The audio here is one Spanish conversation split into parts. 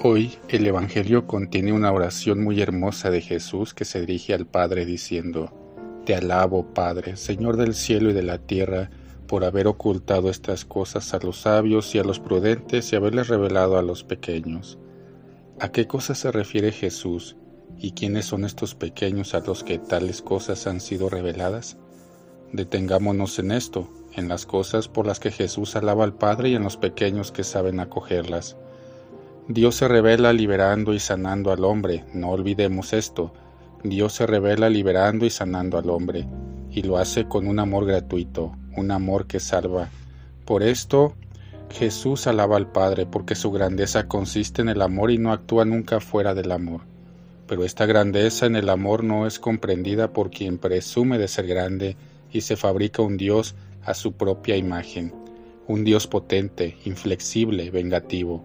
Hoy el Evangelio contiene una oración muy hermosa de Jesús que se dirige al Padre diciendo, Te alabo, Padre, Señor del cielo y de la tierra, por haber ocultado estas cosas a los sabios y a los prudentes y haberles revelado a los pequeños. ¿A qué cosas se refiere Jesús y quiénes son estos pequeños a los que tales cosas han sido reveladas? Detengámonos en esto, en las cosas por las que Jesús alaba al Padre y en los pequeños que saben acogerlas Dios se revela liberando y sanando al hombre, no olvidemos esto. Dios se revela liberando y sanando al hombre, y lo hace con un amor gratuito, un amor que salva. Por esto Jesús alaba al Padre, porque su grandeza consiste en el amor y no actúa nunca fuera del amor. Pero esta grandeza en el amor no es comprendida por quien presume de ser grande y se fabrica un Dios a su propia imagen, un Dios potente, inflexible, vengativo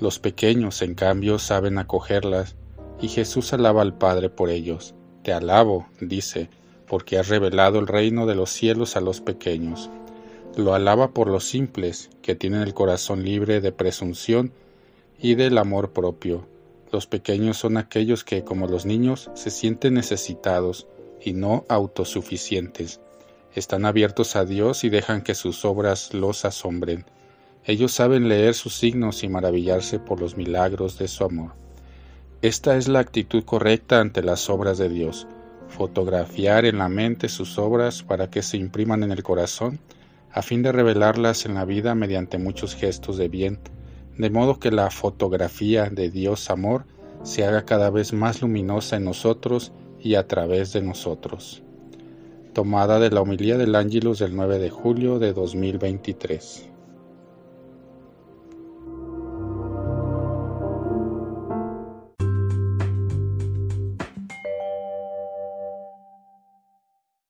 los pequeños, en cambio, saben acogerlas, y Jesús alaba al Padre por ellos. Te alabo, dice, porque has revelado el reino de los cielos a los pequeños. Lo alaba por los simples, que tienen el corazón libre de presunción y del amor propio. Los pequeños son aquellos que, como los niños, se sienten necesitados y no autosuficientes. Están abiertos a Dios y dejan que sus obras los asombren. Ellos saben leer sus signos y maravillarse por los milagros de su amor. Esta es la actitud correcta ante las obras de Dios, fotografiar en la mente sus obras para que se impriman en el corazón, a fin de revelarlas en la vida mediante muchos gestos de bien, de modo que la fotografía de Dios amor se haga cada vez más luminosa en nosotros y a través de nosotros. Tomada de la homilía del Ángelus del 9 de julio de 2023.